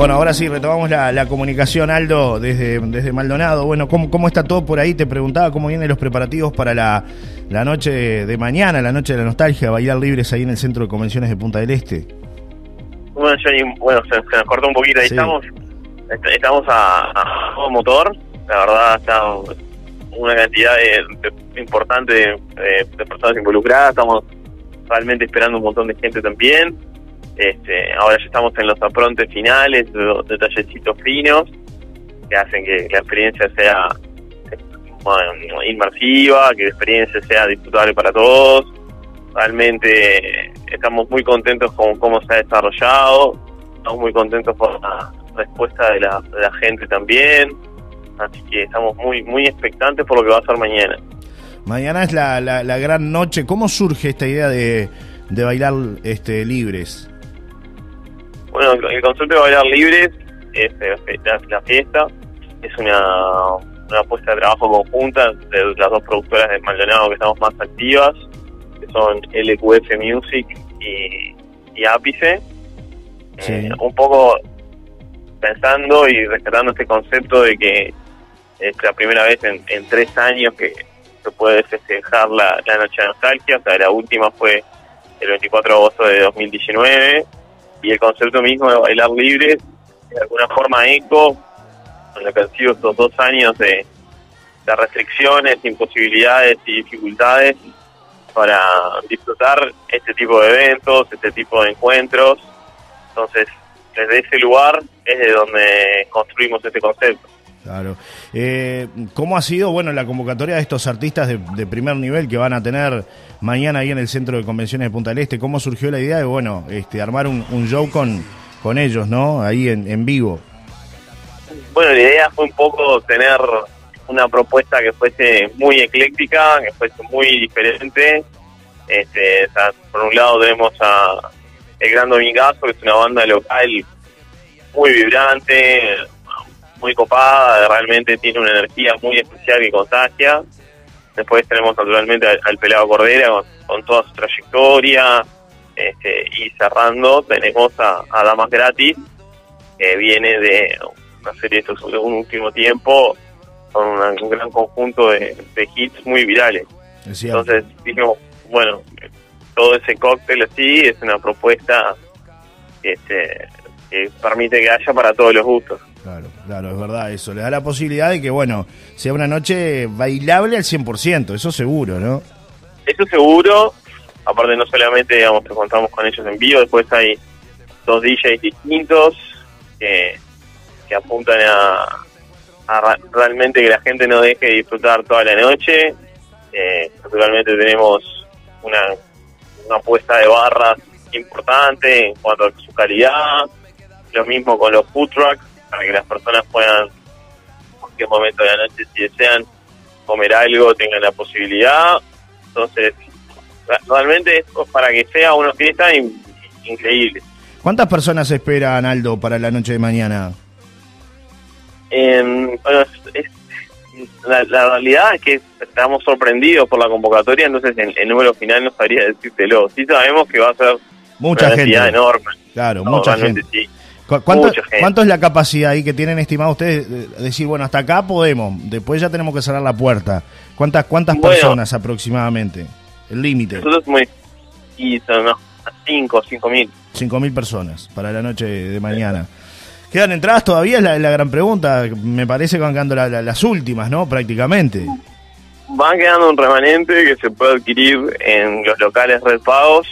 Bueno, ahora sí, retomamos la, comunicación, Aldo, desde, desde Maldonado. Bueno, ¿cómo, ¿cómo está todo por ahí? Te preguntaba cómo vienen los preparativos para la, noche de mañana, la noche de la nostalgia, bailar libres ahí en el Centro de Convenciones de Punta del Este. Bueno, Johnny, bueno, se, nos cortó un poquito, ahí estamos, estamos a, a, motor, la verdad está una cantidad importante de, de personas involucradas, estamos realmente esperando un montón de gente también este, ahora ya estamos en los aprontes finales, detallecitos finos que hacen que la experiencia sea inmersiva, que la experiencia sea disfrutable para todos. Realmente estamos muy contentos con cómo se ha desarrollado, estamos muy contentos por la respuesta de la, gente también, así que estamos muy muy expectantes por lo que va a ser mañana. Mañana es la, la, gran noche. ¿Cómo surge esta idea de, de bailar este, libres? Bueno, el concepto de bailar libres es la fiesta, es una, una apuesta de trabajo conjunta de las dos productoras de Maldonado que estamos más activas, que son LQF Music y, y Ápice. Eh, un poco pensando y rescatando este concepto de que es la primera vez en, tres años que se puede festejar la, la Noche de Nostalgia, o sea, la última fue el 24 de agosto de 2019 y el concepto mismo de bailar libre, de alguna forma eco, con lo que han sido estos dos años de, restricciones, imposibilidades y dificultades para disfrutar este tipo de eventos, este tipo de encuentros. Entonces, desde ese lugar es de donde construimos este concepto. Claro. Eh, ¿Cómo ha sido, bueno, la convocatoria de estos artistas de, primer nivel que van a tener mañana ahí en el Centro de Convenciones de Punta del Este? ¿Cómo surgió la idea de, bueno, este, armar un, show con, con ellos, ¿no? Ahí en, en vivo. Bueno, la idea fue un poco tener una propuesta que fuese muy ecléctica, que fuese muy diferente. Este, por un lado tenemos a El Gran Domingazo, que es una banda local muy vibrante, muy copada, realmente tiene una energía muy especial que contagia. Después tenemos naturalmente al, Pelado Cordera con, toda su trayectoria. Este, y cerrando tenemos a, Damas Gratis, que viene de una serie de un último tiempo con un gran conjunto de, hits muy virales. Entonces dijimos, bueno, todo ese cóctel así es una propuesta este, que permite que haya para todos los gustos. Claro, claro, es verdad eso. Le da la posibilidad de que, bueno, sea una noche bailable al 100%, eso seguro, ¿no? Eso seguro. Aparte, no solamente, digamos, que contamos con ellos en vivo, después hay dos DJs distintos que, apuntan a, realmente que la gente no deje de disfrutar toda la noche. Eh, naturalmente tenemos una, una apuesta de barras importante en cuanto a su calidad. Lo mismo con los food trucks para que las personas puedan, en cualquier momento de la noche, si desean comer algo, tengan la posibilidad. Entonces, realmente es para que sea una fiesta increíble. ¿Cuántas personas esperan, Aldo, para la noche de mañana? bueno, la, realidad es que estamos sorprendidos por la convocatoria, entonces el, número final no sabría decírtelo. Sí sabemos que va a ser mucha una gente enorme. Claro, mucha gente. Sí. ¿Cuánto, es la capacidad ahí que tienen estimado ustedes? De decir, bueno, hasta acá podemos, después ya tenemos que cerrar la puerta. ¿Cuántas cuántas personas aproximadamente? El límite. Nosotros muy, y son 5, 5 mil. 5 mil personas para la noche de mañana. ¿Quedan entradas todavía? Es la, gran pregunta. Me parece que van quedando las últimas, ¿no? Prácticamente. Van quedando un remanente que se puede adquirir en los locales Red Pagos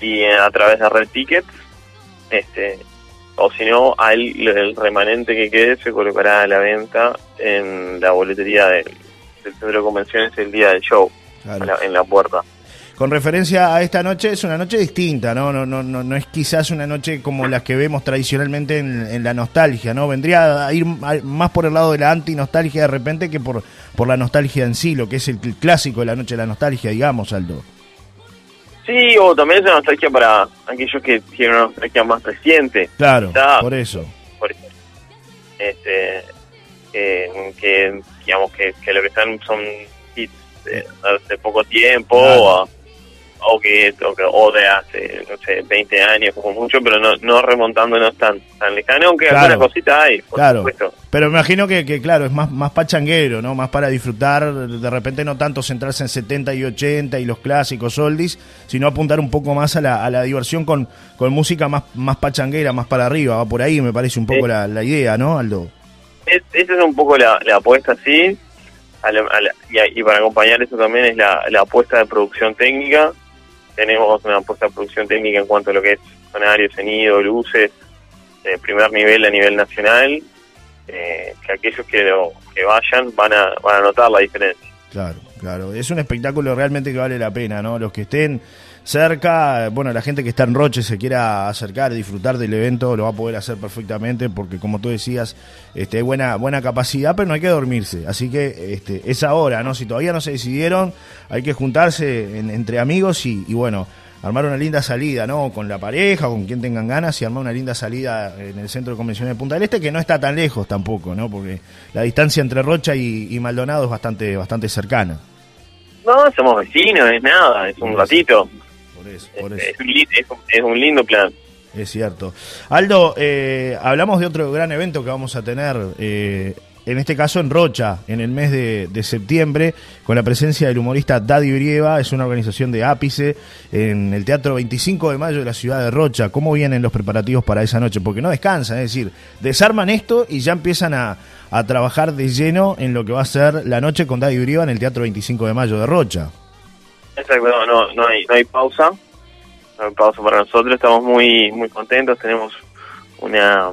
y a través de Red Tickets. Este, o si no, el remanente que quede se colocará a la venta en la boletería del, centro de convenciones el día del show, en, la, puerta. Con referencia a esta noche, es una noche distinta, ¿no? No, no, no, no es quizás una noche como las que vemos tradicionalmente en, la nostalgia, ¿no? Vendría a ir más por el lado de la anti-nostalgia de repente que por, por la nostalgia en sí, lo que es el, clásico de la noche de la nostalgia, digamos, Aldo. Sí, o también es una nostalgia para aquellos que tienen una nostalgia más reciente. Claro, por eso. Por Este, que, digamos que, lo que están son hits de, poco tiempo o que, o, de hace, no sé, 20 años como mucho, pero no, no remontándonos tan, tan lejano, aunque alguna cosita hay, por claro. Pero me imagino que, que, claro, es más, más pachanguero, ¿no? Más para disfrutar, de repente no tanto centrarse en 70 y 80 y los clásicos oldies, sino apuntar un poco más a la, a la diversión con, con música más, más pachanguera, más para arriba, va por ahí, me parece un poco la, la, idea, ¿no, Aldo? esa es un poco la, la apuesta, sí, y, para acompañar eso también es la, la apuesta de producción técnica, tenemos una apuesta de producción técnica en cuanto a lo que es sonario, sonido, luces, de primer nivel a nivel nacional, eh, que aquellos que, que vayan van a, van a notar la diferencia. Claro, claro. Es un espectáculo realmente que vale la pena, ¿no? Los que estén cerca, bueno, la gente que está en Roche se quiera acercar, disfrutar del evento, lo va a poder hacer perfectamente porque como tú decías, este, buena, buena capacidad, pero no hay que dormirse. Así que este, es ahora, ¿no? Si todavía no se decidieron, hay que juntarse entre amigos y, bueno, armar una linda salida, ¿no? Con la pareja, con quien tengan ganas y armar una linda salida en el centro de convenciones de Punta del Este, que no está tan lejos tampoco, ¿no? Porque la distancia entre Rocha y, Maldonado es bastante, bastante cercana. No, somos vecinos, es nada, es un ratito. Es, un, lindo plan. Es cierto. Aldo, eh, hablamos de otro gran evento que vamos a tener, eh, en este caso en Rocha, en el mes de, septiembre, con la presencia del humorista Daddy Brieva, es una organización de ápice, en el Teatro 25 de Mayo de la ciudad de Rocha. ¿Cómo vienen los preparativos para esa noche? Porque no descansan, es decir, desarman esto y ya empiezan a, trabajar de lleno en lo que va a ser la noche con Daddy Brieva en el Teatro 25 de Mayo de Rocha. Exacto, no, no, hay, no hay pausa, no hay pausa para nosotros, estamos muy muy contentos, tenemos una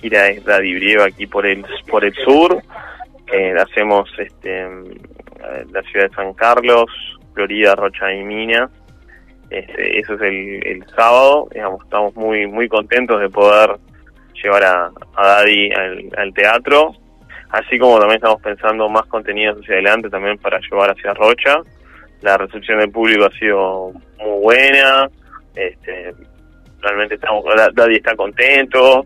gira de Daddy aquí por el por el sur, hacemos este la ciudad de San Carlos, Florida, Rocha y Mina, este, eso es el, el sábado, digamos, estamos muy muy contentos de poder llevar a, a Daddy al, al teatro, así como también estamos pensando más contenidos hacia adelante también para llevar hacia Rocha. La recepción del público ha sido muy buena, este, realmente estamos, Daddy está contento,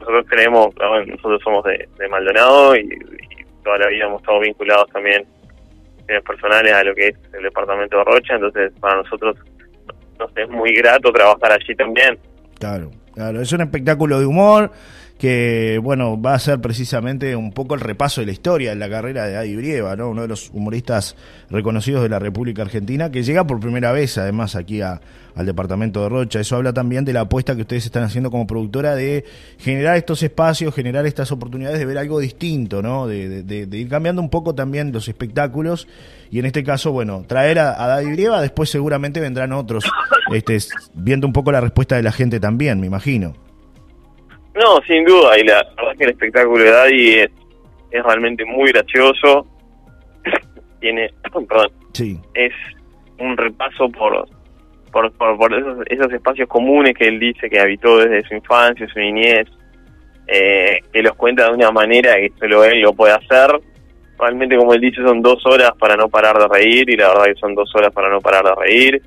nosotros creemos, nosotros somos de, Maldonado y, toda la vida hemos estado vinculados también en personales a lo que es el departamento de Rocha, entonces para nosotros nos es muy grato trabajar allí también. Claro, claro, es un espectáculo de humor que bueno, va a ser precisamente un poco el repaso de la historia de la carrera de Adi Brieva, ¿no? uno de los humoristas reconocidos de la República Argentina, que llega por primera vez además aquí a, al departamento de Rocha. Eso habla también de la apuesta que ustedes están haciendo como productora de generar estos espacios, generar estas oportunidades de ver algo distinto, ¿no? de, ir cambiando un poco también los espectáculos y en este caso, bueno, traer a, a Daddy Brieva, después seguramente vendrán otros, este, viendo un poco la respuesta de la gente también, me imagino. No, sin duda, y la verdad es que el espectáculo de Daddy es, realmente muy gracioso. Tiene, perdón, sí. es un repaso por por, por, esos, espacios comunes que él dice que habitó desde su infancia, su niñez, eh, que los cuenta de una manera que solo él lo puede hacer. Realmente, como él dice, son dos horas para no parar de reír, y la verdad que son dos horas para no parar de reír.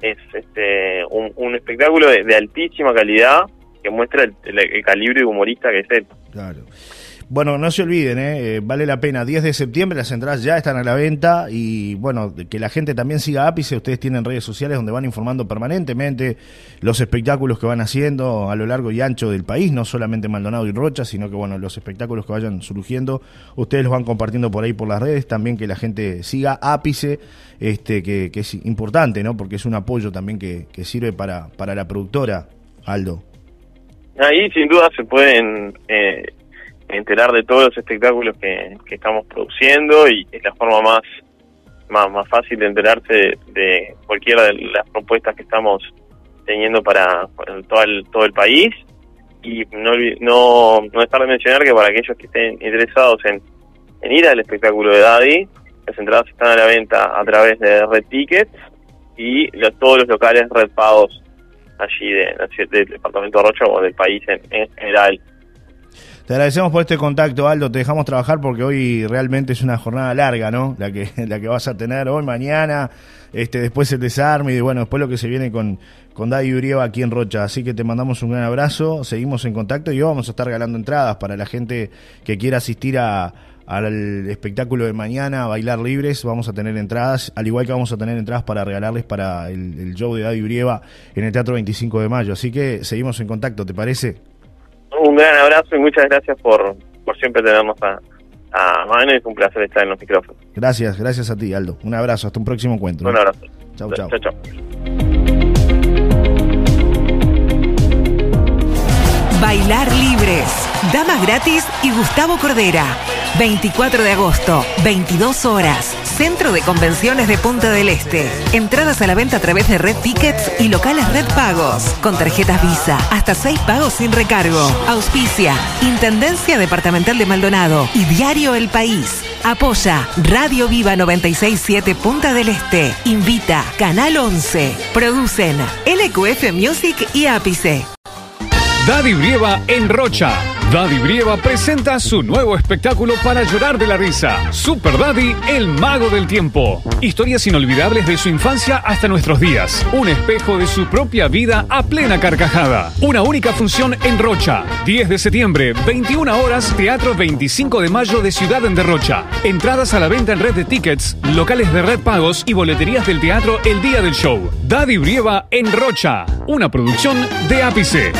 Es este un, espectáculo de altísima calidad muestra el, calibre de humorista que es él. Claro. Bueno, no se olviden, ¿eh? ¿eh? vale la pena. 10 de septiembre las entradas ya están a la venta y bueno, que la gente también siga Ápice. Ustedes tienen redes sociales donde van informando permanentemente los espectáculos que van haciendo a lo largo y ancho del país, no solamente Maldonado y Rocha, sino que bueno, los espectáculos que vayan surgiendo, ustedes los van compartiendo por ahí por las redes. También que la gente siga Ápice, este, que, es importante, ¿no? Porque es un apoyo también que, que sirve para, para la productora, Aldo. Ahí sin duda se pueden eh, enterar de todos los espectáculos que, estamos produciendo y es la forma más, más, fácil de enterarse de, cualquiera de las propuestas que estamos teniendo para, todo, el, todo el país. Y no, no, no estar de mencionar que para aquellos que estén interesados en, en ir al espectáculo de Daddy, las entradas están a la venta a través de Red Tickets y todos los locales Red Pagos allí de, del departamento de Rocha o del país en, general. Te agradecemos por este contacto, Aldo. Te dejamos trabajar porque hoy realmente es una jornada larga, ¿no? La que, la que vas a tener hoy, mañana, este, después el desarme y bueno, después lo que se viene con, con Daddy Urieva aquí en Rocha. Así que te mandamos un gran abrazo, seguimos en contacto y vamos a estar regalando entradas para la gente que quiera asistir a, al espectáculo de mañana, Bailar Libres. Vamos a tener entradas, al igual que vamos a tener entradas para regalarles para el, show de Daddy Brieva en el Teatro 25 de Mayo. Así que seguimos en contacto, ¿te parece? Un gran abrazo y muchas gracias por, por siempre tenernos a, a mano es un placer estar en los micrófonos. Gracias, gracias a ti, Aldo. Un abrazo, hasta un próximo encuentro. Un abrazo. Chau, chau. Chau, chau. Bailar Libres. Damas gratis y Gustavo Cordera. 24 de agosto, 22 horas. Centro de Convenciones de Punta del Este. Entradas a la venta a través de Red Tickets y locales Red Pagos. Con tarjetas Visa. Hasta 6 pagos sin recargo. Auspicia. Intendencia Departamental de Maldonado. Y Diario El País. Apoya Radio Viva 967 Punta del Este. Invita Canal 11. Producen LQF Music y Ápice. Daddy Brieva en Rocha. Daddy Brieva presenta su nuevo espectáculo para llorar de la risa. Super Daddy, el mago del tiempo. Historias inolvidables de su infancia hasta nuestros días. Un espejo de su propia vida a plena carcajada. Una única función en Rocha. 10 de septiembre, 21 horas, Teatro 25 de Mayo de Ciudad en Rocha. Entradas a la venta en red de tickets, locales de red pagos y boleterías del teatro el día del show. Daddy Brieva en Rocha. Una producción de Ápice.